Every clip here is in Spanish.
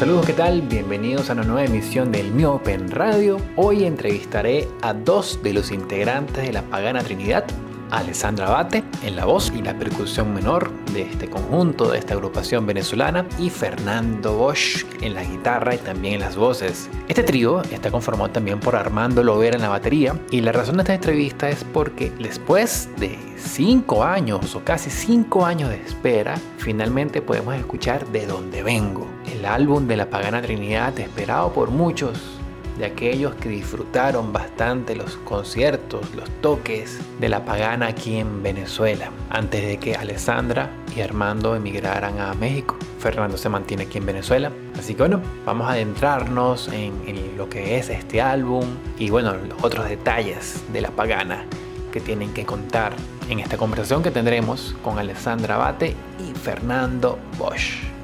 Saludos, ¿qué tal? Bienvenidos a una nueva emisión del Mi Open Radio. Hoy entrevistaré a dos de los integrantes de la Pagana Trinidad, Alessandra Abate en la voz y la percusión menor de este conjunto, de esta agrupación venezolana, y Fernando Bosch en la guitarra y también en las voces. Este trío está conformado también por Armando Lovera en la batería, y la razón de esta entrevista es porque después de cinco años o casi cinco años de espera, finalmente podemos escuchar De Dónde Vengo, el álbum de la Pagana Trinidad esperado por muchos de aquellos que disfrutaron bastante los conciertos, los toques de la pagana aquí en Venezuela, antes de que Alessandra y Armando emigraran a México. Fernando se mantiene aquí en Venezuela. Así que bueno, vamos a adentrarnos en, lo que es este álbum y bueno, los otros detalles de la pagana que tienen que contar en esta conversación que tendremos con Alessandra Abate y Fernando Bosch.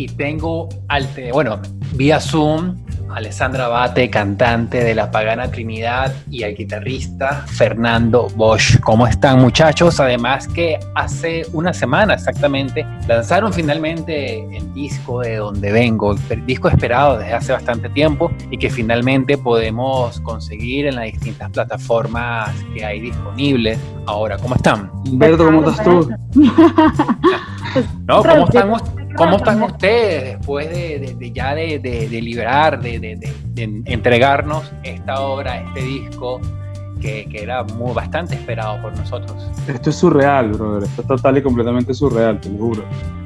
Y tengo al bueno, vía Zoom Alessandra Abate, cantante de La Pagana Trinidad, y al guitarrista Fernando Bosch. ¿Cómo están muchachos? Además que hace una semana exactamente lanzaron finalmente el disco de donde vengo, el disco esperado desde hace bastante tiempo y que finalmente podemos conseguir en las distintas plataformas que hay disponibles. Ahora, ¿cómo están? Humberto, ¿cómo estás tú? no, ¿cómo están? ¿Cómo están ustedes después de, ya de, liberar, de, entregarnos esta obra, este disco que, era muy, bastante esperado por nosotros? Esto es surreal, brother. Esto es total y completamente surreal, te lo juro.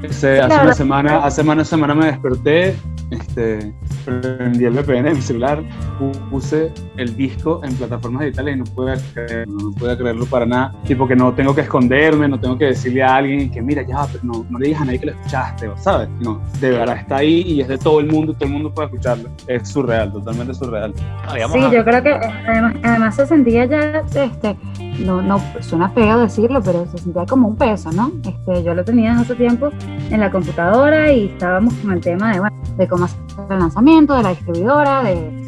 hace, una semana, hace una semana me desperté este, prendí el VPN en mi celular, puse el disco en plataformas digitales y no pude creerlo, no pude creerlo para nada. Tipo que no tengo que esconderme, no tengo que decirle a alguien que mira, ya, pero no, no le digas a nadie que lo escuchaste, ¿sabes? No, de verdad está ahí y es de todo el mundo, todo el mundo puede escucharlo. Es surreal, totalmente surreal. Sí, yo creo que además, además se sentía ya, este, no, no suena feo decirlo, pero se sentía como un peso, ¿no? Este, yo lo tenía hace tiempo en la computadora y estábamos con el tema de, bueno, de cómo hacer el lanzamiento, de la distribuidora, de,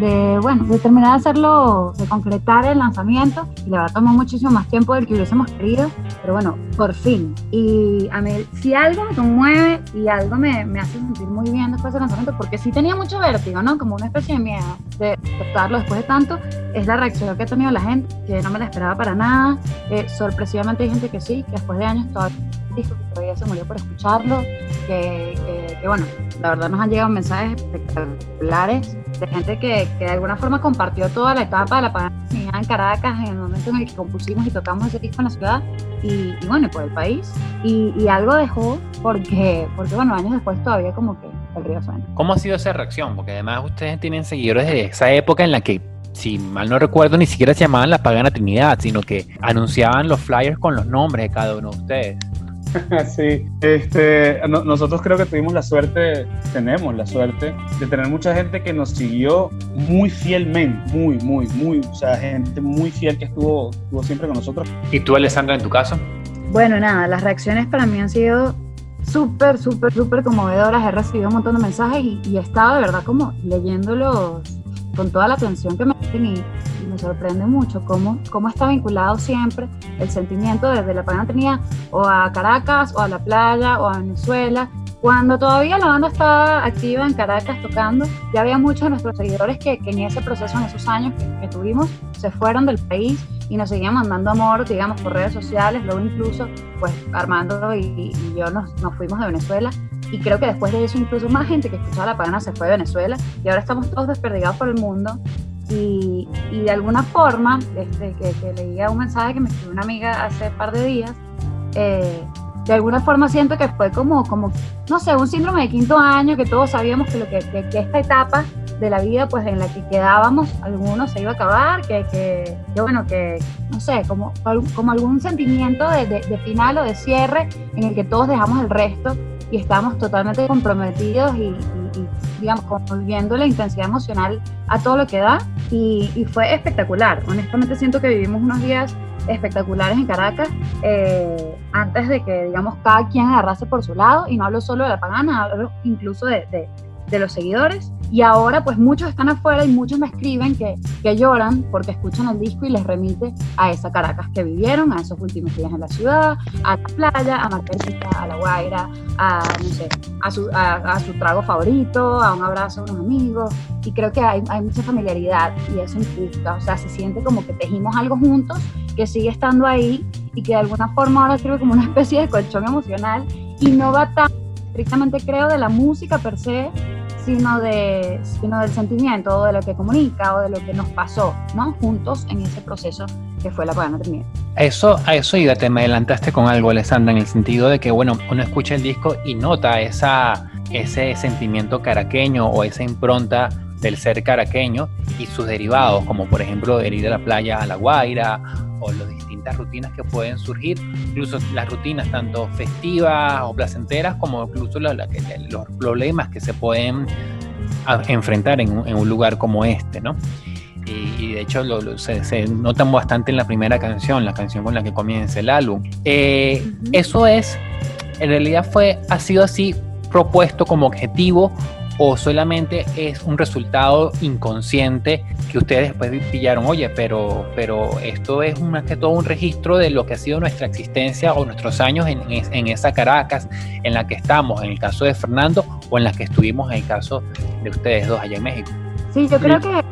de, bueno, de terminar de hacerlo, de concretar el lanzamiento. Y la verdad tomó muchísimo más tiempo del que hubiésemos querido, pero bueno, por fin. Y a mí, si algo me conmueve y algo me, me hace sentir muy bien después del lanzamiento, porque sí tenía mucho vértigo, ¿no? Como una especie de miedo de aceptarlo después de tanto, es la reacción que ha tenido la gente, que no me la esperaba para nada. Eh, sorpresivamente hay gente que sí, que después de años todavía que todavía se murió por escucharlo, que, que, bueno, la verdad nos han llegado mensajes espectaculares de gente que, que, de alguna forma compartió toda la etapa de la pandemia en Caracas, en el momento en el que compusimos y tocamos ese disco en la ciudad, y, y bueno, por el país, y, y, algo dejó porque, porque bueno, años después todavía como que el río suena. ¿Cómo ha sido esa reacción? Porque además ustedes tienen seguidores de esa época en la que si mal no recuerdo, ni siquiera se llamaban la Pagana Trinidad, sino que anunciaban los flyers con los nombres de cada uno de ustedes. sí, este, nosotros creo que tuvimos la suerte, tenemos la suerte de tener mucha gente que nos siguió muy fielmente, muy, muy, muy, o sea, gente muy fiel que estuvo, estuvo siempre con nosotros. ¿Y tú, Alessandra, en tu caso? Bueno, nada, las reacciones para mí han sido súper, súper, súper conmovedoras. He recibido un montón de mensajes y, y he estado de verdad como leyéndolos con toda la atención que me tienen y, me sorprende mucho cómo, cómo está vinculado siempre el sentimiento desde la pagana o a Caracas o a la playa o a Venezuela. Cuando todavía la banda estaba activa en Caracas tocando, ya había muchos de nuestros seguidores que, que en ese proceso, en esos años que, tuvimos, se fueron del país y nos seguían mandando amor, digamos, por redes sociales. Luego incluso, pues Armando y, y yo nos, nos fuimos de Venezuela y creo que después de eso incluso más gente que escuchaba La Pagana se fue de Venezuela y ahora estamos todos desperdigados por el mundo. Y, y de alguna forma, este, que, que, leía un mensaje que me escribió una amiga hace un par de días, eh, de alguna forma siento que fue como, como, no sé, un síndrome de quinto año, que todos sabíamos que, lo que, que, esta etapa de la vida pues en la que quedábamos, algunos se iba a acabar, que, que, bueno, que, no sé, como, como algún sentimiento de, de, de, final o de cierre en el que todos dejamos el resto y estábamos totalmente comprometidos y, y, y digamos, viviendo la intensidad emocional a todo lo que da y, y, fue espectacular. Honestamente siento que vivimos unos días espectaculares en Caracas eh, antes de que, digamos, cada quien agarrase por su lado y no hablo solo de la pagana, hablo incluso de, de, de los seguidores Y ahora pues muchos están afuera y muchos me escriben que, que lloran porque escuchan el disco y les remite a esa Caracas que vivieron, a esos últimos días en la ciudad, a la playa, a Margarita, a La Guaira, a, no sé, a su, a, su trago favorito, a un abrazo a unos amigos. Y creo que hay, hay mucha familiaridad y eso gusta. O sea, se siente como que tejimos algo juntos, que sigue estando ahí y que de alguna forma ahora sirve como una especie de colchón emocional y no va tan estrictamente creo de la música per se, sino, de, sino del sentimiento o de lo que comunica o de lo que nos pasó, ¿no? Juntos en ese proceso que fue la Pagana Trinidad. Eso, a eso iba, te me adelantaste con algo, Alessandra, en el sentido de que, bueno, uno escucha el disco y nota esa, ese sentimiento caraqueño o esa impronta del ser caraqueño y sus derivados, como por ejemplo el ir a la playa a La Guaira o las distintas rutinas que pueden surgir, incluso las rutinas tanto festivas o placenteras como incluso los, los problemas que se pueden enfrentar en un, lugar como este, ¿no? Y, de hecho se, notan bastante en la primera canción, la canción con la que comienza el álbum. Eh, eso es, en realidad fue, ha sido así propuesto como objetivo o solamente es un resultado inconsciente que ustedes después pillaron, oye, pero, pero esto es más que todo un registro de lo que ha sido nuestra existencia o nuestros años en, en esa Caracas en la que estamos, en el caso de Fernando o en la que estuvimos en el caso de ustedes dos allá en México. Sí, yo creo que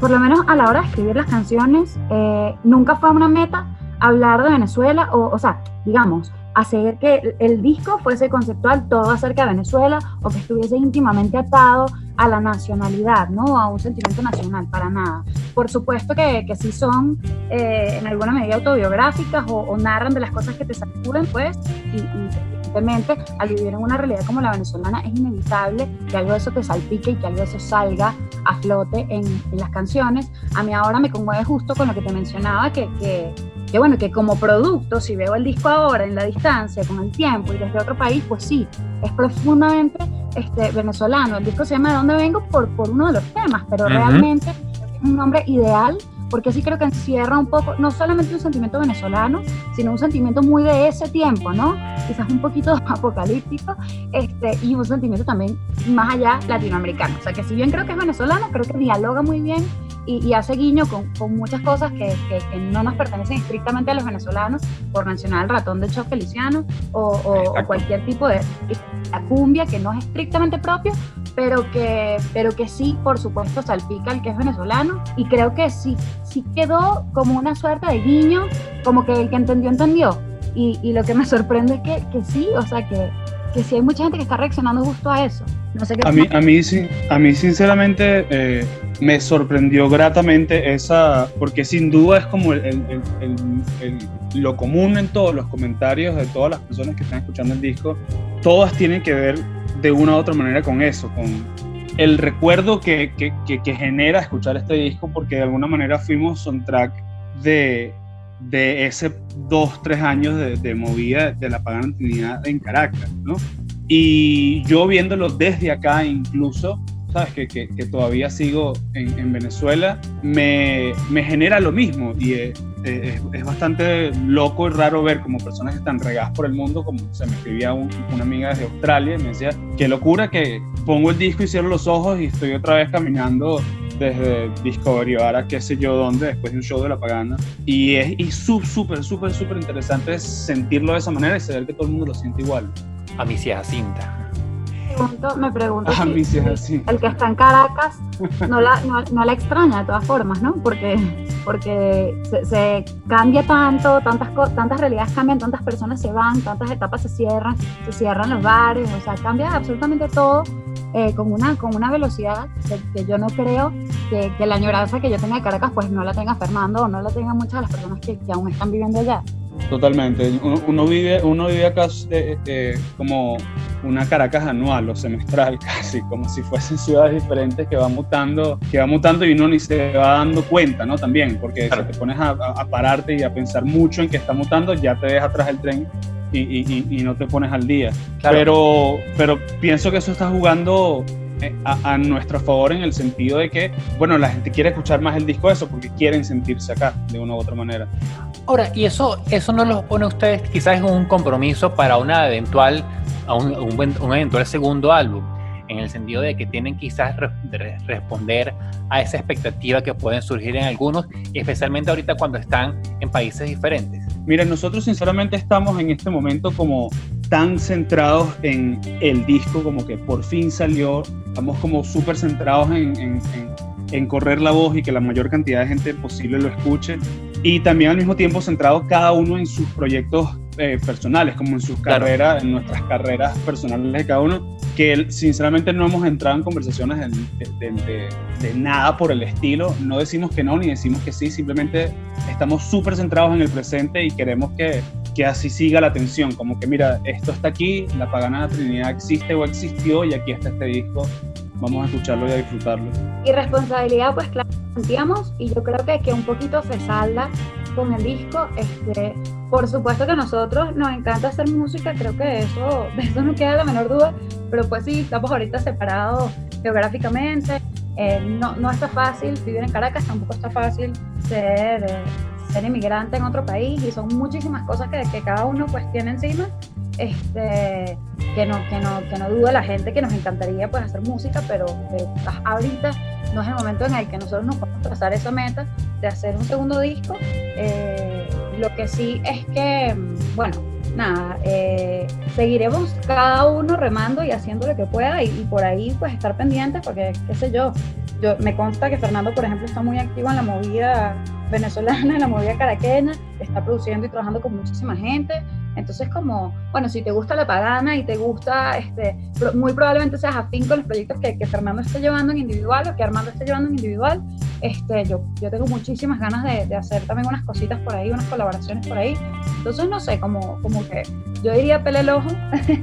por, lo menos a la hora de escribir las canciones, eh, nunca fue una meta hablar de Venezuela o, o sea, digamos, hacer que el disco fuese conceptual todo acerca de Venezuela o que estuviese íntimamente atado a la nacionalidad, ¿no? A un sentimiento nacional, para nada. Por supuesto que, que sí son eh, en alguna medida autobiográficas o, narran de las cosas que te sacuden, pues, y, y evidentemente al vivir en una realidad como la venezolana es inevitable que algo de eso te salpique y que algo de eso salga a flote en, en las canciones. A mí ahora me conmueve justo con lo que te mencionaba, que, que que bueno, que como producto, si veo el disco ahora en la distancia, con el tiempo y desde otro país, pues sí, es profundamente este, venezolano. El disco se llama ¿De dónde vengo? por, por uno de los temas, pero realmente es un nombre ideal porque sí creo que encierra un poco, no solamente un sentimiento venezolano, sino un sentimiento muy de ese tiempo, ¿no? Quizás un poquito apocalíptico, este, y un sentimiento también más allá latinoamericano. O sea, que si bien creo que es venezolano, creo que dialoga muy bien y, hace guiño con, con muchas cosas que, que, no nos pertenecen estrictamente a los venezolanos, por mencionar el ratón de Choc Feliciano o, o, cualquier tipo de la cumbia que no es estrictamente propio, pero que, pero que sí, por supuesto, salpica el que es venezolano y creo que sí, sí quedó como una suerte de guiño, como que el que entendió, entendió. Y, y lo que me sorprende es que, que sí, o sea, que, que sí hay mucha gente que está reaccionando justo a eso. No sé qué a, mí, a, mí, a mí, sinceramente, eh, me sorprendió gratamente esa, porque sin duda es como el, el, el, lo común en todos los comentarios de todas las personas que están escuchando el disco, todas tienen que ver de una u otra manera con eso, con el recuerdo que, que, que, genera escuchar este disco, porque de alguna manera fuimos soundtrack de, de ese dos, tres años de, de movida de la pagana en Caracas, ¿no? Y yo viéndolo desde acá incluso, sabes, que, que, todavía sigo en, en Venezuela, me, me, genera lo mismo y es, es, bastante loco y raro ver como personas que están regadas por el mundo, como se me escribía una amiga desde Australia y me decía, qué locura que pongo el disco y cierro los ojos y estoy otra vez caminando desde Discovery ahora qué sé yo dónde, después de un show de La Pagana. Y es súper, súper, súper interesante sentirlo de esa manera y saber que todo el mundo lo siente igual. A mí sí me pregunto si, el que está en Caracas no la, no, la extraña de todas formas, ¿no? Porque, porque se, cambia tanto, tantas, tantas realidades cambian, tantas personas se van, tantas etapas se cierran, se cierran los bares, o sea, cambia absolutamente todo eh, con, una, con una velocidad que, yo no creo que, que, la añoranza que yo tenga de Caracas pues no la tenga Fernando o no la tengan muchas de las personas que, que aún están viviendo allá. Totalmente. Uno, vive, uno vive acá eh, eh, como una Caracas anual o semestral casi, como si fuesen ciudades diferentes que van mutando, que va mutando y uno ni se va dando cuenta, ¿no? También, porque si te pones a, pararte y a pensar mucho en que está mutando, ya te deja atrás el tren y, y, no te pones al día. Pero, pero pienso que eso está jugando a, a, nuestro favor en el sentido de que, bueno, la gente quiere escuchar más el disco eso porque quieren sentirse acá de una u otra manera. Ahora, ¿y eso, eso no los pone ustedes quizás en un compromiso para una eventual, un, un, eventual segundo álbum? en el sentido de que tienen quizás responder a esa expectativa que pueden surgir en algunos, especialmente ahorita cuando están en países diferentes? Mira, nosotros sinceramente estamos en este momento como tan centrados en el disco, como que por fin salió, estamos como súper centrados en, en, correr la voz y que la mayor cantidad de gente posible lo escuche, y también al mismo tiempo centrados cada uno en sus proyectos eh, personales, como en sus carreras, en nuestras carreras personales de cada uno, que sinceramente no hemos entrado en conversaciones de, de, nada por el estilo, no decimos que no ni decimos que sí, simplemente estamos súper centrados en el presente y queremos que, que así siga la atención, como que mira, esto está aquí, la pagana Trinidad existe o existió y aquí está este disco, vamos a escucharlo y a disfrutarlo. Y responsabilidad, pues claro, sentíamos y yo creo que, que un poquito se salda con el disco. Este, por supuesto que a nosotros nos encanta hacer música, creo que eso, de eso no queda la menor duda, pero pues sí, estamos ahorita separados geográficamente, eh, no, no está fácil vivir en Caracas, tampoco está fácil ser, eh, ser inmigrante en otro país y son muchísimas cosas que, que cada uno pues tiene encima. Este, que no, que no, que no duda la gente que nos encantaría pues hacer música, pero, ahorita no es el momento en el que nosotros nos podemos trazar esa meta de hacer un segundo disco. Eh, lo que sí es que, bueno, nada, eh, seguiremos cada uno remando y haciendo lo que pueda y, por ahí pues estar pendientes porque, qué sé yo, yo me consta que Fernando, por ejemplo, está muy activo en la movida venezolana, en la movida caraqueña, está produciendo y trabajando con muchísima gente. Entonces, como, bueno, si te gusta la pagana y te gusta, este, muy probablemente seas afín con los proyectos que, que Fernando esté llevando en individual o que Armando esté llevando en individual, este, yo, yo tengo muchísimas ganas de, de, hacer también unas cositas por ahí, unas colaboraciones por ahí. Entonces, no sé, como, como que yo diría pele el ojo,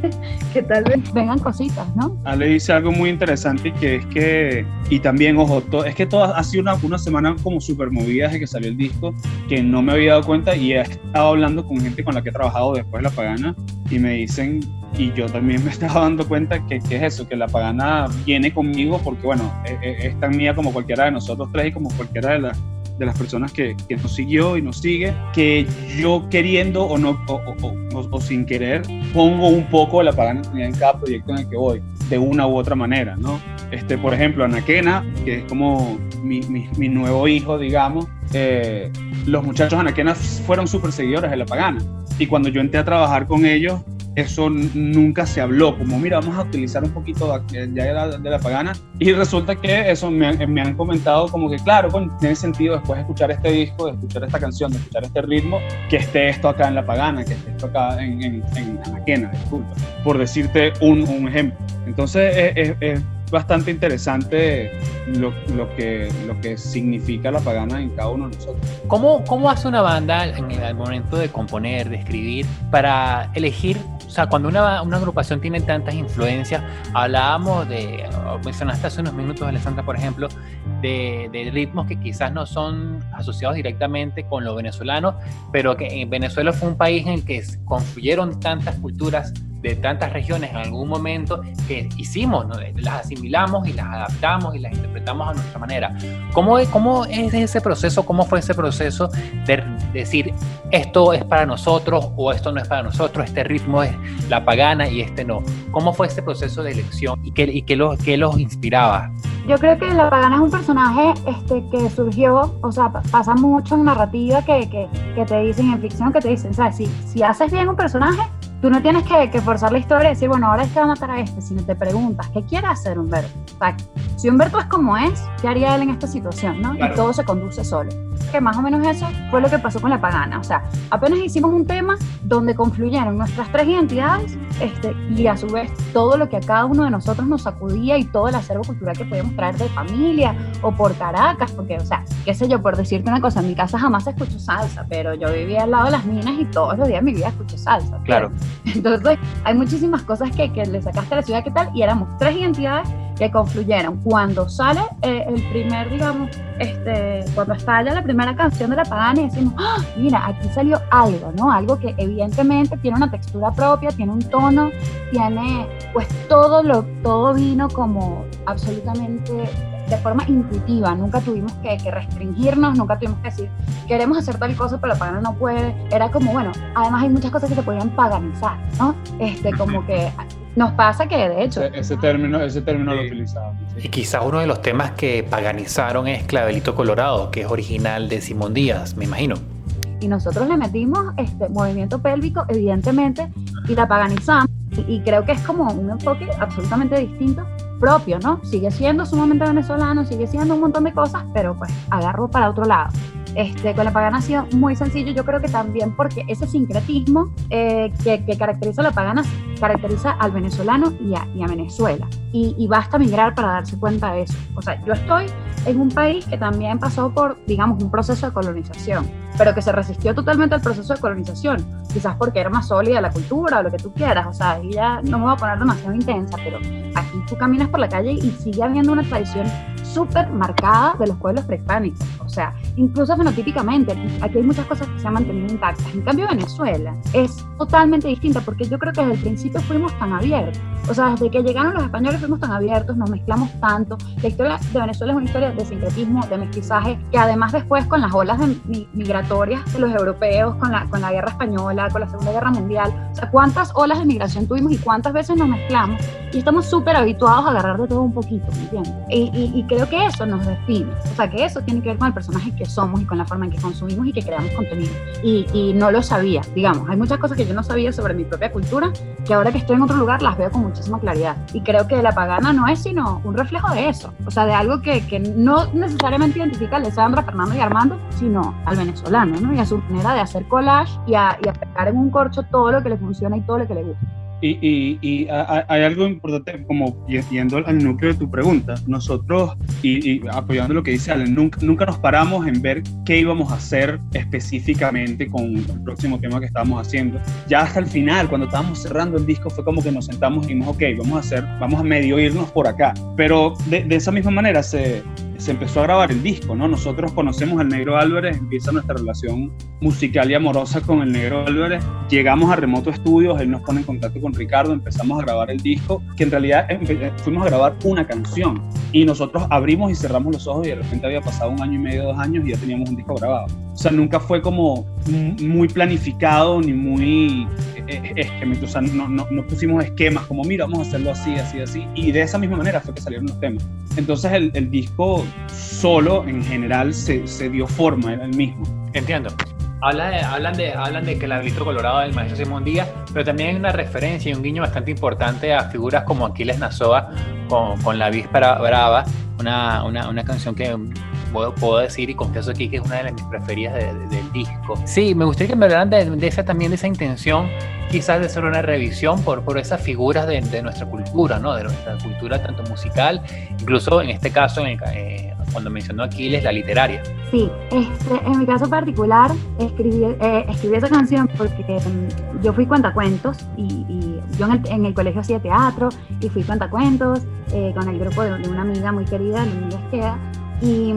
que tal vez vengan cositas, ¿no? Ale dice algo muy interesante que es que, y también, ojo, es que todo, ha sido una, una semana como súper movida desde que salió el disco, que no me había dado cuenta y he estado hablando con gente con la que he trabajado después de La Pagana y me dicen y yo también me estaba dando cuenta que, es eso, que la pagana viene conmigo porque, bueno, es, e, es, tan mía como cualquiera de nosotros tres y como cualquiera de, las de las personas que, que, nos siguió y nos sigue, que yo queriendo o, no, o, o, sin querer pongo un poco la pagana en cada proyecto en el que voy, de una u otra manera, ¿no? Este, por ejemplo, Anaquena, que es como mi, mi, mi nuevo hijo, digamos, eh, los muchachos Anaquena fueron súper seguidores de la pagana. Y cuando yo entré a trabajar con ellos, eso nunca se habló, como mira, vamos a utilizar un poquito de, la, pagana. Y resulta que eso me, me, han comentado como que, claro, tiene sentido después de escuchar este disco, de escuchar esta canción, de escuchar este ritmo, que esté esto acá en la pagana, que esté esto acá en, en, en Anaquena, disculpa, por decirte un, un ejemplo. Entonces es, es bastante interesante lo, lo, que, lo que significa la pagana en cada uno de nosotros. ¿Cómo, cómo hace una banda en el momento de componer, de escribir, para elegir, o sea, cuando una, una agrupación tiene tantas influencias, hablábamos de, mencionaste hace unos minutos, Alessandra, por ejemplo, de, de, ritmos que quizás no son asociados directamente con lo venezolano, pero que en Venezuela fue un país en el que confluyeron tantas culturas de tantas regiones en algún momento que hicimos, las asimilamos y las adaptamos y las interpretamos a nuestra manera. ¿Cómo, ¿Cómo es ese proceso? ¿Cómo fue ese proceso de decir esto es para nosotros o esto no es para nosotros, este ritmo es la pagana y este no? ¿Cómo fue ese proceso de elección y qué, y qué, los, qué los inspiraba? Yo creo que La Pagana es un personaje este, que surgió, o sea, pasa mucho en narrativa que, que, que te dicen, en ficción, que te dicen, ¿sabes? Si, si haces bien un personaje, tú no tienes que, que, forzar la historia y decir, bueno, ahora este va a matar a este, sino te preguntas, ¿qué quiere hacer Humberto? O sea, si Humberto es como es, ¿qué haría él en esta situación? ¿no? Y todo se conduce solo. Que más o menos eso fue lo que pasó con La Pagana. O sea, apenas hicimos un tema donde confluyeron nuestras tres identidades este, y a su vez todo lo que a cada uno de nosotros nos sacudía y todo el acervo cultural que podíamos traer de familia o por Caracas, porque, o sea, qué sé yo, por decirte una cosa, en mi casa jamás escucho salsa, pero yo vivía al lado de las minas y todos los días de mi vida escucho salsa. Claro. Entonces, hay muchísimas cosas que, que le sacaste a la ciudad, ¿qué tal? Y éramos tres identidades que confluyeron. Cuando sale eh, el primer, digamos, este, cuando estalla la primera canción de La Pagana y decimos, ¡Ah! mira, aquí salió algo, ¿no? Algo que evidentemente tiene una textura propia, tiene un tono, tiene, pues todo lo, todo vino como absolutamente de forma intuitiva, nunca tuvimos que, restringirnos, nunca tuvimos que decir, queremos hacer tal cosa, pero la pagana no puede. Era como, bueno, además hay muchas cosas que se podían paganizar, ¿no? Este, como que nos pasa que de hecho... Ese, término, ese término lo utilizamos. Y quizás uno de los temas que paganizaron es Clavelito Colorado, que es original de Simón Díaz, me imagino y nosotros le metimos este movimiento pélvico, evidentemente, y la paganizamos. Y, creo que es como un enfoque absolutamente distinto, propio, ¿no? Sigue siendo sumamente venezolano, sigue siendo un montón de cosas, pero pues agarro para otro lado. Este, con la pagana ha sido muy sencillo, yo creo que también porque ese sincretismo eh, que, caracteriza la pagana caracteriza al venezolano y a, y a Venezuela. Y, y, basta migrar para darse cuenta de eso. O sea, yo estoy en un país que también pasó por, digamos, un proceso de colonización, pero que se resistió totalmente al proceso de colonización, quizás porque era más sólida la cultura o lo que tú quieras, o sea, ya no me voy a poner demasiado intensa, pero aquí tú caminas por la calle y sigue habiendo una tradición súper marcada de los pueblos prehispánicos, o sea, incluso fenotípicamente, aquí hay muchas cosas que se han mantenido intactas, en cambio Venezuela es totalmente distinta porque yo creo que desde el principio fuimos tan abiertos, o sea, desde que llegaron los españoles fuimos tan abiertos, nos mezclamos tanto, la historia de Venezuela es una historia de sincretismo, de mestizaje, que además después con las olas migratorias de los europeos, con la, con la guerra española, con la Segunda Guerra Mundial, o sea, cuántas olas de migración tuvimos y cuántas veces nos mezclamos. Y estamos súper habituados a agarrar de todo un poquito, ¿me entiendes? Y, y, creo que eso nos define, o sea, que eso tiene que ver con el personaje que somos y con la forma en que consumimos y que creamos contenido. Y, y no lo sabía, digamos, hay muchas cosas que yo no sabía sobre mi propia cultura que ahora que estoy en otro lugar las veo con muchísima claridad. Y creo que la pagana no es sino un reflejo de eso, o sea, de algo que, que no necesariamente identifica a Alessandra, Fernando y Armando, sino al venezolano, ¿no? Y a su manera de hacer collage y a, y a pegar en un corcho todo lo que le funciona y todo lo que le gusta. Y, y, hay algo importante, como yendo al núcleo de tu pregunta, nosotros, y, apoyando lo que dice Allen, nunca, nunca nos paramos en ver qué íbamos a hacer específicamente con el próximo tema que estábamos haciendo. Ya hasta el final, cuando estábamos cerrando el disco, fue como que nos sentamos y dijimos, ok, vamos a hacer, vamos a medio irnos por acá. Pero de, de esa misma manera se, se empezó a grabar el disco, ¿no? Nosotros conocemos al Negro Álvarez, empieza nuestra relación musical y amorosa con el Negro Álvarez, llegamos a Remoto Estudios, él nos pone en contacto con Ricardo, empezamos a grabar el disco, que en realidad eh, fuimos a grabar una canción y nosotros abrimos y cerramos los ojos y de repente había pasado un año y medio, dos años y ya teníamos un disco grabado. O sea, nunca fue como muy planificado ni muy eh, eh, o sea, no, no, no pusimos esquemas como, mira, vamos a hacerlo así, así, así, y de esa misma manera fue que salieron los temas. Entonces el, el disco solo en general se, se dio forma, era el mismo. Entiendo. Hablan de, hablan, de, hablan de que el habilito colorado del maestro Simón Díaz, pero también hay una referencia y un guiño bastante importante a figuras como Aquiles Nazoa con, con La Víspera Brava, una, una, una canción que puedo, puedo, decir y confieso aquí que es una de mis preferidas del disco. Sí, me gustaría que me hablaran de, de, esa, también de esa intención quizás de hacer una revisión por, por esas figuras de, de, nuestra cultura, ¿no? de nuestra cultura tanto musical, incluso en este caso, en eh, cuando mencionó Aquiles, la literaria. Sí, este, en mi caso particular escribí, eh, escribí esa canción porque um, yo fui cuentacuentos y, y yo en el, en el, colegio hacía teatro y fui cuentacuentos eh, con el grupo de, de, una amiga muy querida, Luis Esqueda, y...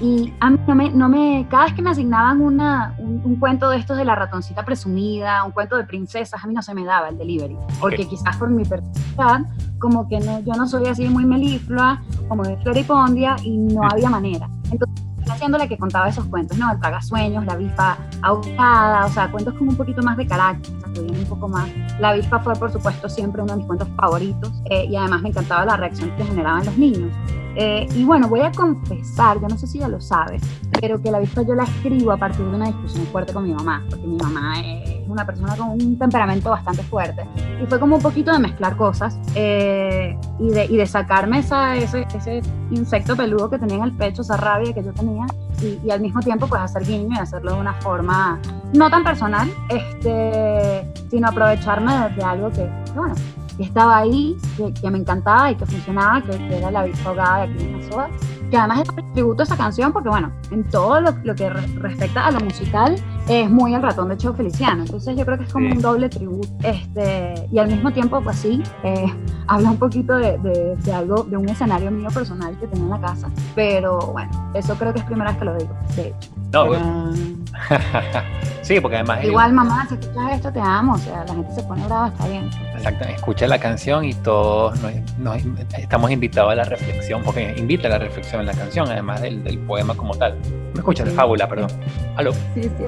Y a mí no me, no me, cada vez que me asignaban una, un, cuento de estos de la ratoncita presumida, un cuento de princesas, a mí no se me daba el delivery, porque quizás por mi personalidad, como que no, yo no soy así muy meliflua, como de Floripondia, y no había manera. Entonces, haciendo la que contaba esos cuentos, ¿no? El tragasueños, la avispa ahogada, o sea, cuentos como un poquito más de carácter, un poco más. La avispa fue, por supuesto, siempre uno de mis cuentos favoritos, eh, y además me encantaba la reacción que generaban los niños. Eh, y bueno, voy a confesar, yo no sé si ya lo sabes, pero que la avispa yo la escribo a partir de una discusión fuerte con mi mamá, porque mi mamá es una persona con un temperamento bastante fuerte. Y fue como un poquito de mezclar cosas eh, y, de, y, de, sacarme esa, ese, ese, insecto peludo que tenía en el pecho, esa rabia que yo tenía, y, y, al mismo tiempo pues hacer guiño y hacerlo de una forma no tan personal, este, sino aprovecharme de, de algo que, bueno, que estaba ahí, que, me encantaba y que funcionaba, que, era la avispa ahogada de aquí en que además es tributo a esa canción porque, bueno, en todo lo, que respecta a lo musical, es muy el ratón de Cheo Feliciano. Entonces yo creo que es como un doble tributo. Este, y al mismo tiempo, pues sí, eh, habla un poquito de, de, algo, de un escenario mío personal que tengo en la casa. Pero bueno, eso creo que es primera vez que lo digo, de hecho. No, sí, porque además... Igual, mamá, si escuchas esto, te amo. O sea, la gente se pone brava, está bien. Exacto, escucha la canción y todos nos, estamos invitados a la reflexión, porque invita a la reflexión en la canción, además del, poema como tal. Me escuchas, de fábula, perdón. Aló. Sí, sí,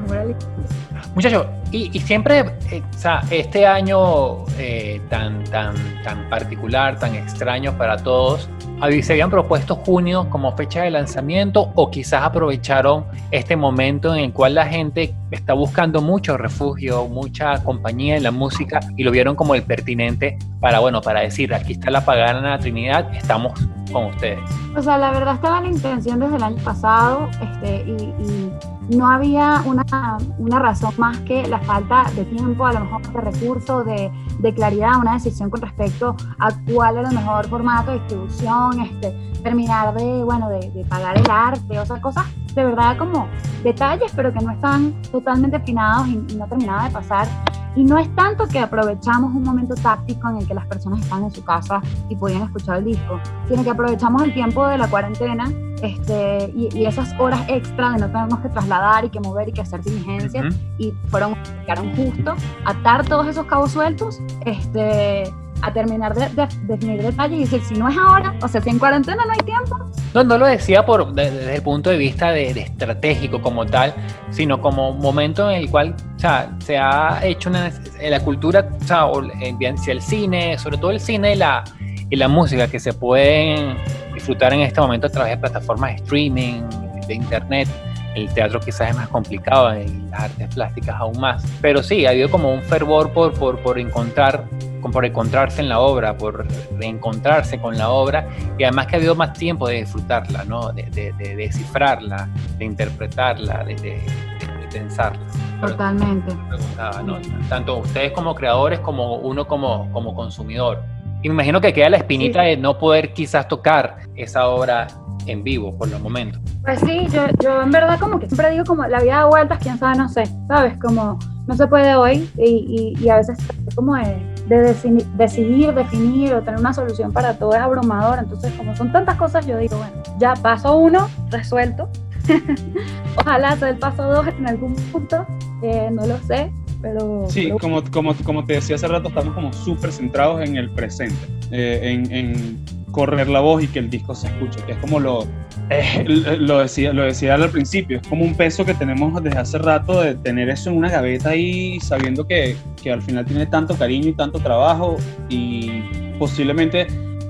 Muchachos, y, siempre, eh, o sea, este año eh, tan, tan, tan particular, tan extraño para todos, ¿se habían propuesto junio como fecha de lanzamiento o quizás aprovecharon este momento en el cual la gente está buscando mucho refugio, mucha compañía en la música y lo vieron como el pertinente para, bueno, para decir, aquí está la pagana Trinidad, estamos con ustedes? O sea, la verdad estaba la intención desde el año pasado este, y, no había una, una, razón más que la falta de tiempo, a lo mejor de recursos, de, de, claridad, una decisión con respecto a cuál era el mejor formato de distribución, este, terminar de, bueno, de, pagar el arte, o sea, cosas de verdad como detalles, pero que no están totalmente afinados y, y no terminaban de pasar. Y no es tanto que aprovechamos un momento táctico en el que las personas están en su casa y podían escuchar el disco, sino que aprovechamos el tiempo de la cuarentena este, y, esas horas extra de no tenernos que trasladar y que mover y que hacer diligencias y fueron, quedaron justo atar todos esos cabos sueltos este, a terminar de, definir detalles y decir, si no es ahora, o sea, si en cuarentena no hay tiempo. No, no lo decía por, desde el punto de vista de, estratégico como tal, sino como momento en el cual sea, se ha hecho una, la cultura, o sea, bien el cine, sobre todo el cine y la, y la música que se pueden disfrutar en este momento a través de plataformas de streaming, de internet. El teatro quizás es más complicado, en las artes plásticas aún más. Pero sí, ha habido como un fervor por, por, por encontrar por encontrarse en la obra, por reencontrarse con la obra y además que ha habido más tiempo de disfrutarla, ¿no? de, de, descifrarla, de interpretarla, de, pensarla. Totalmente. Tanto ustedes como creadores como uno como, como consumidor. Y me imagino que queda la espinita de no poder quizás tocar esa obra en vivo por los momentos. Pues sí, yo, yo en verdad como que siempre digo como la vida da vueltas, quién sabe, no sé, ¿sabes? Como no se puede hoy y, y, y a veces como de de decidir, definir o tener una solución para todo es abrumador. Entonces, como son tantas cosas, yo digo, bueno, ya paso uno, resuelto. Ojalá sea el paso dos en algún punto, eh, no lo sé, pero... Sí, Como, como, como te decía hace rato, estamos como súper centrados en el presente, eh, en, en correr la voz y que el disco se escuche, que es como lo, eh, lo, decía, lo decía al principio, es como un peso que tenemos desde hace rato de tener eso en una gaveta ahí sabiendo que, que al final tiene tanto cariño y tanto trabajo y posiblemente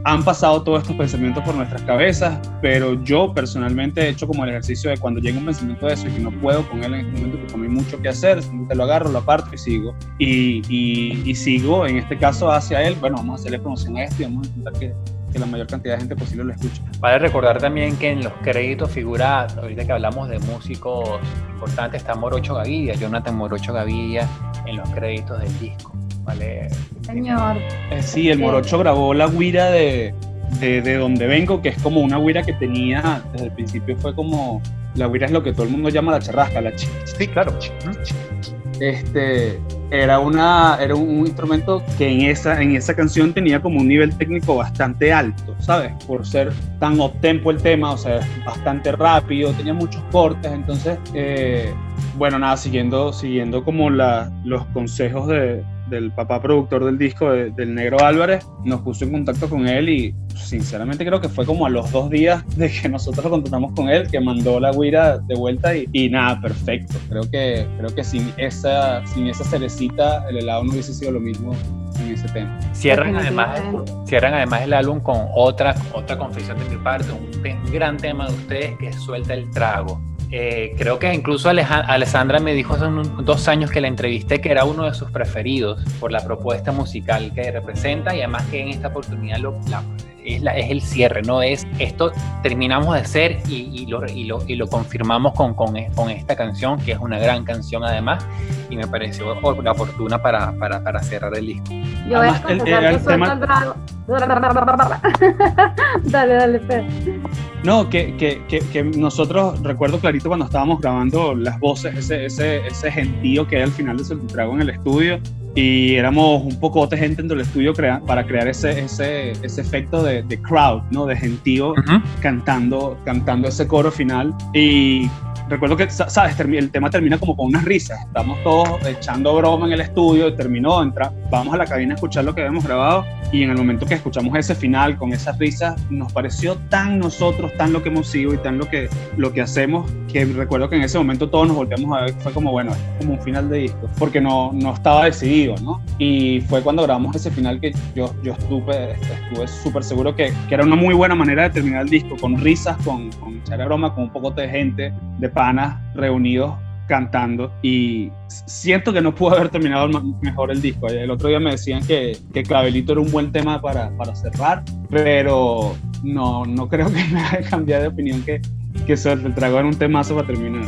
han pasado todos estos pensamientos por nuestras cabezas, pero yo personalmente he hecho como el ejercicio de cuando llega un pensamiento de eso y que no puedo con él en este momento porque no hay mucho que hacer, simplemente lo agarro, lo aparto y sigo. Y, y, y, sigo, en este caso, hacia él, bueno, vamos a hacerle promoción a esto y vamos a intentar que que la mayor cantidad de gente posible lo escuche. Vale recordar también que en los créditos figura, ahorita que hablamos de músicos importantes, está Morocho Gavidia, Jonathan Morocho Gavidia en los créditos del disco. ¿Vale? Señor. Eh, sí, el Morocho grabó la guira de, de, de, donde vengo, que es como una guira que tenía, desde el principio fue como, la guira es lo que todo el mundo llama la charrasca, la ch Sí, claro. Este, era, una, era un, instrumento que en esa, en esa canción tenía como un nivel técnico bastante alto, ¿sabes? Por ser tan optempo el tema, o sea, bastante rápido, tenía muchos cortes, entonces, eh, bueno, nada, siguiendo, siguiendo como la, los consejos de, del papá productor del disco, del Negro Álvarez, nos puso en contacto con él y sinceramente creo que fue como a los dos días de que nosotros lo contactamos con él, que mandó la guira de vuelta y, y, nada, perfecto. Creo que, creo que sin, esa, sin esa cerecita el helado no hubiese sido lo mismo en ese tema. Cierran además, cierran además el álbum con otra, otra confesión de mi parte, un gran tema de ustedes que es Suelta el Trago eh, creo que incluso Alessandra me dijo hace dos años que la entrevisté que era uno de sus preferidos por la propuesta musical que representa y además que en esta oportunidad lo, es, la, es, el cierre, ¿no? Es esto terminamos de ser y, lo, y lo, y lo, confirmamos con, con, con, esta canción, que es una gran canción además, y me pareció la oportuna para, para, para cerrar el disco. Yo voy a el, el, el tema... Dale, dale, Pedro. No, que, que, que, nosotros, recuerdo clarito cuando estábamos grabando las voces, ese, ese, ese gentío que hay al final de Celtic Trago en el estudio, y éramos un poco de gente en el estudio para crear ese, ese, ese efecto de, de, crowd, ¿no? De gentío cantando, cantando ese coro final. Y recuerdo que, ¿sabes? El tema termina como con unas risas. Estamos todos echando broma en el estudio, terminó, entra, vamos a la cabina a escuchar lo que habíamos grabado y en el momento que escuchamos ese final con esas risas, nos pareció tan nosotros, tan lo que hemos sido y tan lo que, lo que hacemos, que recuerdo que en ese momento todos nos volteamos a ver, fue como, bueno, es como un final de disco, porque no, no estaba decidido, ¿no? Y fue cuando grabamos ese final que yo, yo estuve estuve súper seguro que, que, era una muy buena manera de terminar el disco, con risas, con, con echar broma, con un poco de gente, de panas reunidos cantando y siento que no pudo haber terminado mejor el disco. El otro día me decían que, que Clavelito era un buen tema para, para cerrar, pero no, no creo que me haga cambiar de opinión que, que Suerte el Trago era un temazo para terminar.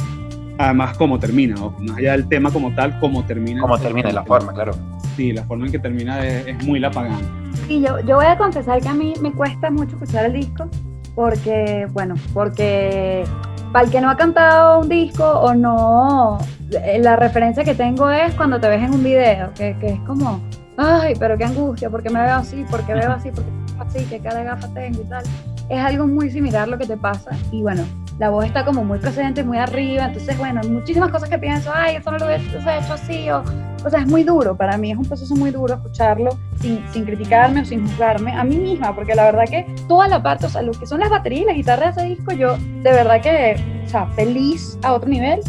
Además, cómo termina, o más allá del tema como tal, cómo termina. Cómo termina, la forma, claro. Sí, la forma en que termina es, muy la pagana. Y yo, yo voy a confesar que a mí me cuesta mucho escuchar el disco, porque, bueno, porque para el que no ha cantado un disco o no, eh, la referencia que tengo es cuando te ves en un video, que, que es como, ay, pero qué angustia, porque me veo así, porque veo así, porque así, que cada gafa tengo y tal. Es algo muy similar lo que te pasa. Y bueno, la voz está como muy presente, muy arriba. Entonces, bueno, muchísimas cosas que pienso, ay, eso no lo he hecho así. O, o sea, es muy duro. Para mí es un proceso muy duro escucharlo sin, sin criticarme o sin juzgarme a mí misma, porque la verdad que toda la parte, o sea, lo que son las baterías y las guitarras de ese disco, yo de verdad que, o sea, feliz a otro nivel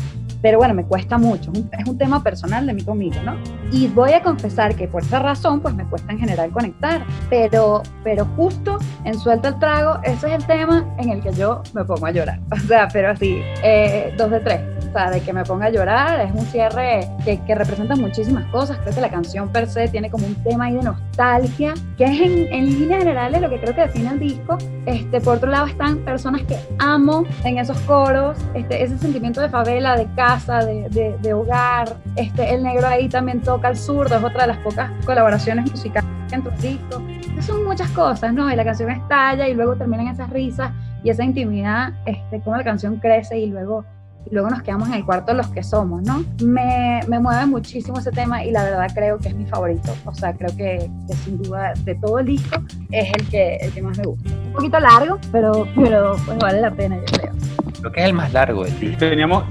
pero bueno, me cuesta mucho, es un tema personal de mí conmigo, ¿no? Y voy a confesar que por esa razón, pues me cuesta en general conectar, pero, pero justo en Suelta el Trago, ese es el tema en el que yo me pongo a llorar, o sea, pero así, eh, dos de tres, o de que me ponga a llorar, es un cierre que, que, representa muchísimas cosas, creo que la canción per se tiene como un tema ahí de nostalgia, que es en, en líneas generales lo que creo que define el disco, este, por otro lado están personas que amo en esos coros, este, ese sentimiento de favela, de casa, de, de, hogar. Este, el negro ahí también toca el zurdo, es otra de las pocas colaboraciones musicales entre los discos. son muchas cosas, ¿no? Y la canción estalla y luego terminan esas risas y esa intimidad, este, cómo la canción crece y luego y luego nos quedamos en el cuarto los que somos, ¿no? Me, me, mueve muchísimo ese tema y la verdad creo que es mi favorito. O sea, creo que, que, sin duda de todo el disco es el que, el que más me gusta. Un poquito largo, pero, pero pues vale la pena, yo creo. Creo que es el más largo ti. Teníamos,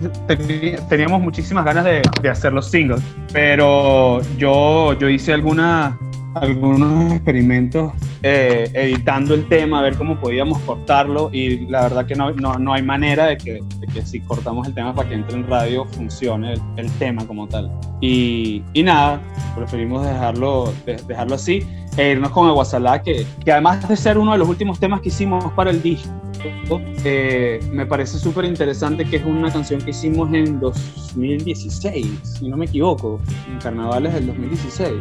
teníamos muchísimas ganas de, de, hacer los singles, pero yo, yo hice alguna, algunos experimentos eh, editando el tema, a ver cómo podíamos cortarlo y la verdad que no, no, no hay manera de que, de que, si cortamos el tema para que entre en radio funcione el, el tema como tal. Y, y, nada, preferimos dejarlo, dejarlo así e irnos con Aguasalá, que, que además de ser uno de los últimos temas que hicimos para el disco, eh, me parece súper interesante que es una canción que hicimos en 2016, si no me equivoco, en carnavales del 2016.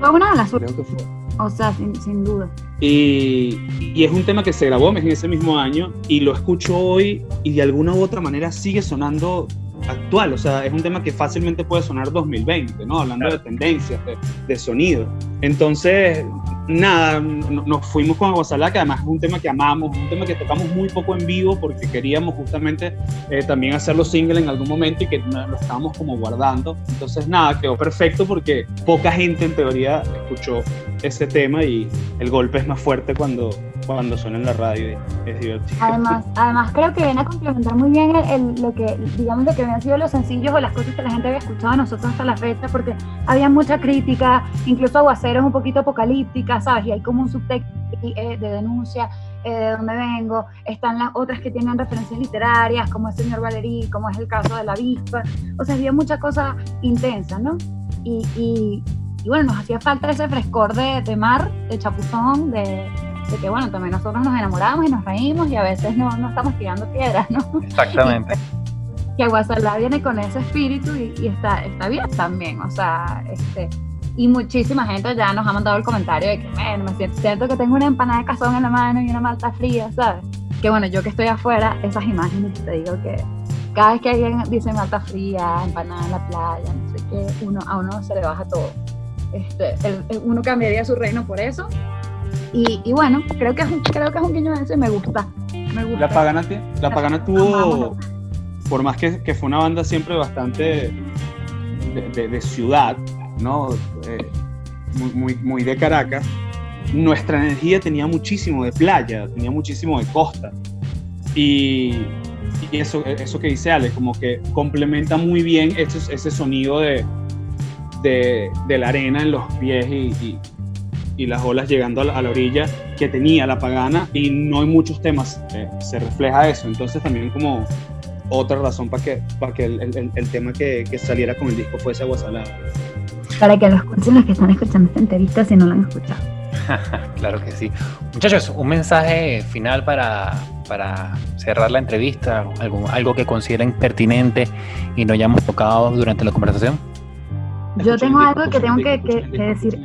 Fue una de las Creo que fue. O sea, sin, sin duda. Y, y, es un tema que se grabó en ese mismo año y lo escucho hoy y de alguna u otra manera sigue sonando actual, o sea, es un tema que fácilmente puede sonar 2020, ¿no? Hablando de tendencias, de, de sonido. Entonces, nada, nos fuimos con Aguasalá, que además es un tema que amamos, un tema que tocamos muy poco en vivo porque queríamos justamente eh, también hacerlo single en algún momento y que lo estábamos como guardando. Entonces, nada, quedó perfecto porque poca gente en teoría escuchó ese tema y el golpe es más fuerte cuando, cuando suena en la radio. Es divertido. Además, además creo que viene a complementar muy bien lo que, digamos, lo que habían sido los sencillos o las cosas que la gente había escuchado a nosotros hasta la fecha, porque había mucha crítica, incluso aguaceros un poquito apocalípticas, ¿sabes? Y hay como un subtexto eh, de denuncia eh, de dónde vengo, están las otras que tienen referencias literarias, como el señor Valerí, como es el caso de la avispa, o sea, había mucha cosa intensa, ¿no? Y, y, y bueno, nos hacía falta ese frescor de, de mar, de chapuzón, de, de que bueno, también nosotros nos enamoramos y nos reímos y a veces no, no estamos tirando piedras, ¿no? Exactamente. y, que Aguasalá viene con ese espíritu y, y, está, está bien también, o sea, este, y muchísima gente ya nos ha mandado el comentario de que, bueno, me siento, siento que tengo una empanada de cazón en la mano y una malta fría, ¿sabes? Que bueno, yo que estoy afuera, esas imágenes te digo que cada vez que alguien dice malta fría, empanada en la playa, no sé qué, uno, a uno se le baja todo. Este, el, el, uno cambiaría su reino por eso Y, bueno, creo que, es un, creo que es un guiño de eso y me gusta. Me gusta. La Pagana, la Pagana tuvo, por más que, que, fue una banda siempre bastante de, de, ciudad, ¿no? Eh, muy, de Caracas, nuestra energía tenía muchísimo de playa, tenía muchísimo de costa. Y, eso, que dice Ale, como que complementa muy bien ese, sonido de, la arena en los pies y, las olas llegando a la, orilla que tenía la pagana y no hay muchos temas, eh, se refleja eso, entonces también como otra razón para que, el, tema que, que, saliera con el disco fuese Agua Salada. Para que lo escuchen los que están escuchando esta entrevista si no lo han escuchado. claro que sí. Muchachos, un mensaje final para, para cerrar la entrevista, algo, algo que consideren pertinente y no hayamos tocado durante la conversación. Yo tengo algo que tengo que, que, que decir.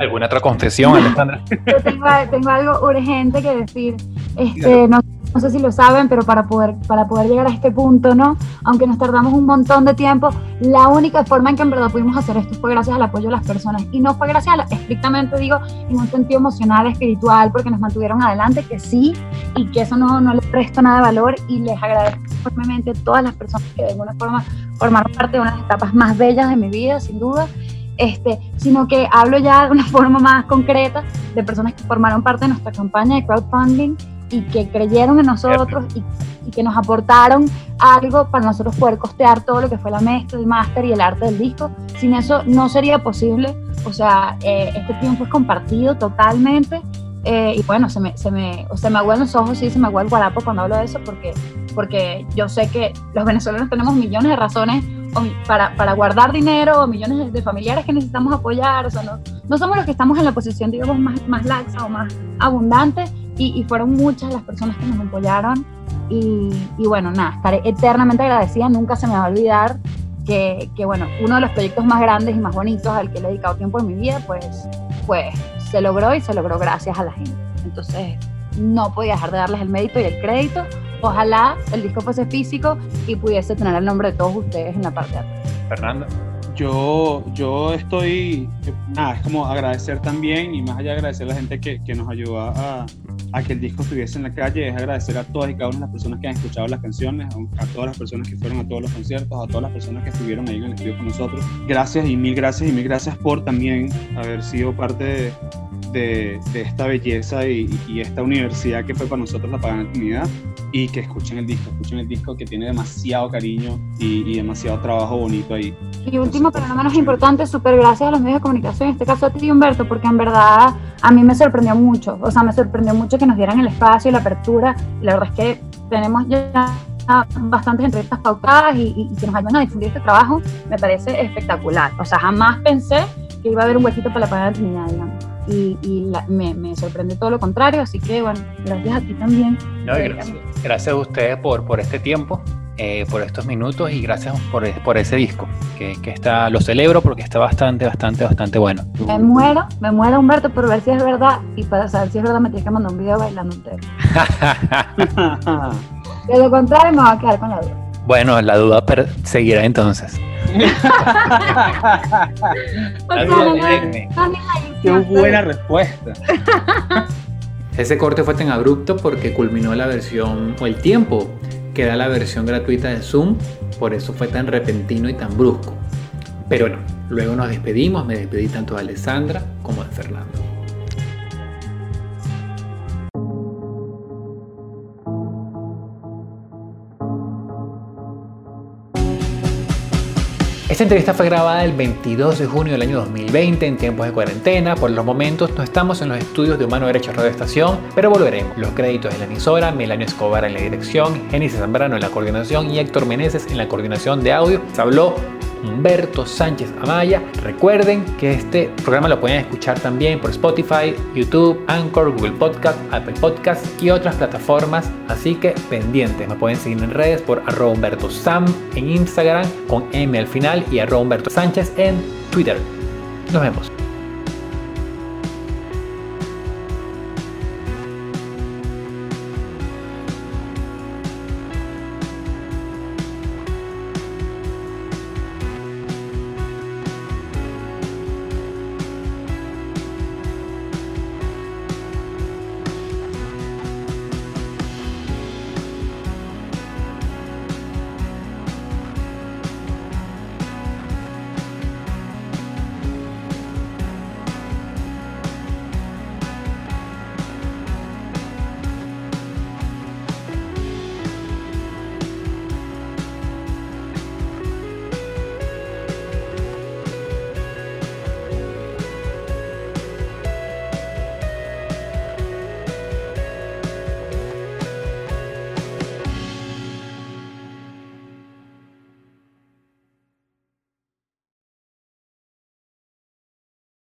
¿Alguna otra confesión, Alejandra? Yo tengo, tengo, algo urgente que decir. Este, no, no, sé si lo saben, pero para poder, para poder llegar a este punto, ¿no? Aunque nos tardamos un montón de tiempo, la única forma en que en verdad pudimos hacer esto fue gracias al apoyo de las personas. Y no fue gracias, a estrictamente digo, en un sentido emocional, espiritual, porque nos mantuvieron adelante, que sí, y que eso no, no les presto nada de valor. Y les agradezco enormemente a todas las personas que de alguna forma formaron parte de una de las etapas más bellas de mi vida, sin duda este, sino que hablo ya de una forma más concreta de personas que formaron parte de nuestra campaña de crowdfunding y que creyeron en nosotros y, que nos aportaron algo para nosotros poder costear todo lo que fue la mezcla, el máster y el arte del disco. Sin eso no sería posible. O sea, eh, este tiempo es compartido totalmente. Eh, y bueno, se me, se, me, se me aguan los ojos y se me agua el guarapo cuando hablo de eso porque, porque yo sé que los venezolanos tenemos millones de razones para, para, guardar dinero o millones de familiares que necesitamos apoyar. O sea, no, no somos los que estamos en la posición, digamos, más, más laxa o más abundante. Y, y fueron muchas las personas que nos apoyaron. Y, y, bueno, nada, estaré eternamente agradecida. Nunca se me va a olvidar que, que, bueno, uno de los proyectos más grandes y más bonitos al que le he dedicado tiempo en mi vida, pues, pues se logró y se logró gracias a la gente. Entonces, no podía dejar de darles el mérito y el crédito Ojalá el disco fuese físico y pudiese tener el nombre de todos ustedes en la parte de atrás. Fernando. Yo, yo estoy, nada, es como agradecer también y más allá de agradecer a la gente que, que nos ayudó a, a, que el disco estuviese en la calle, es agradecer a todas y cada una de las personas que han escuchado las canciones, a, todas las personas que fueron a todos los conciertos, a todas las personas que estuvieron ahí en el estudio con nosotros. Gracias y mil gracias y mil gracias por también haber sido parte de, de, esta belleza y, esta universidad que fue para nosotros la Pagana Trinidad y que escuchen el disco, escuchen el disco que tiene demasiado cariño y, demasiado trabajo bonito ahí. Y último, pero no menos importante, súper gracias a los medios de comunicación, en este caso a ti Humberto, porque en verdad a mí me sorprendió mucho, o sea, me sorprendió mucho que nos dieran el espacio y la apertura, y la verdad es que tenemos ya bastantes entrevistas pautadas y, y que nos ayudan a difundir este trabajo, me parece espectacular. O sea, jamás pensé que iba a haber un huequito para la Pagana Trinidad, digamos y, me, me, sorprende todo lo contrario, así que bueno, gracias a ti también. gracias, a ustedes por, por este tiempo, eh, por estos minutos y gracias por, por ese disco, que, que, está, lo celebro porque está bastante, bastante, bastante bueno. Me muero, me muero Humberto por ver si es verdad y para saber si es verdad me tienes que mandar un video bailando entero. De lo contrario me va a quedar con la duda. Bueno, la duda seguirá entonces. Qué buena respuesta. Ese corte fue tan abrupto porque culminó la versión o el tiempo que da la versión gratuita de Zoom, por eso fue tan repentino y tan brusco. Pero bueno, luego nos despedimos, me despedí tanto de Alessandra como de Fernando. Esta entrevista fue grabada el 22 de junio del año 2020 en tiempos de cuarentena. Por los momentos no estamos en los estudios de Humano Derecho Radio Estación, pero volveremos. Los créditos de la emisora, Melanio Escobar en la dirección, Génesis Zambrano en la coordinación y Héctor Meneses en la coordinación de audio. Se habló Humberto Sánchez Amaya. Recuerden que este programa lo pueden escuchar también por Spotify, YouTube, Anchor, Google Podcast, Apple Podcast y otras plataformas. Así que pendientes, me pueden seguir en redes por arroba Humberto Sam en Instagram con M al final y arroba Humberto Sánchez en Twitter. Nos vemos.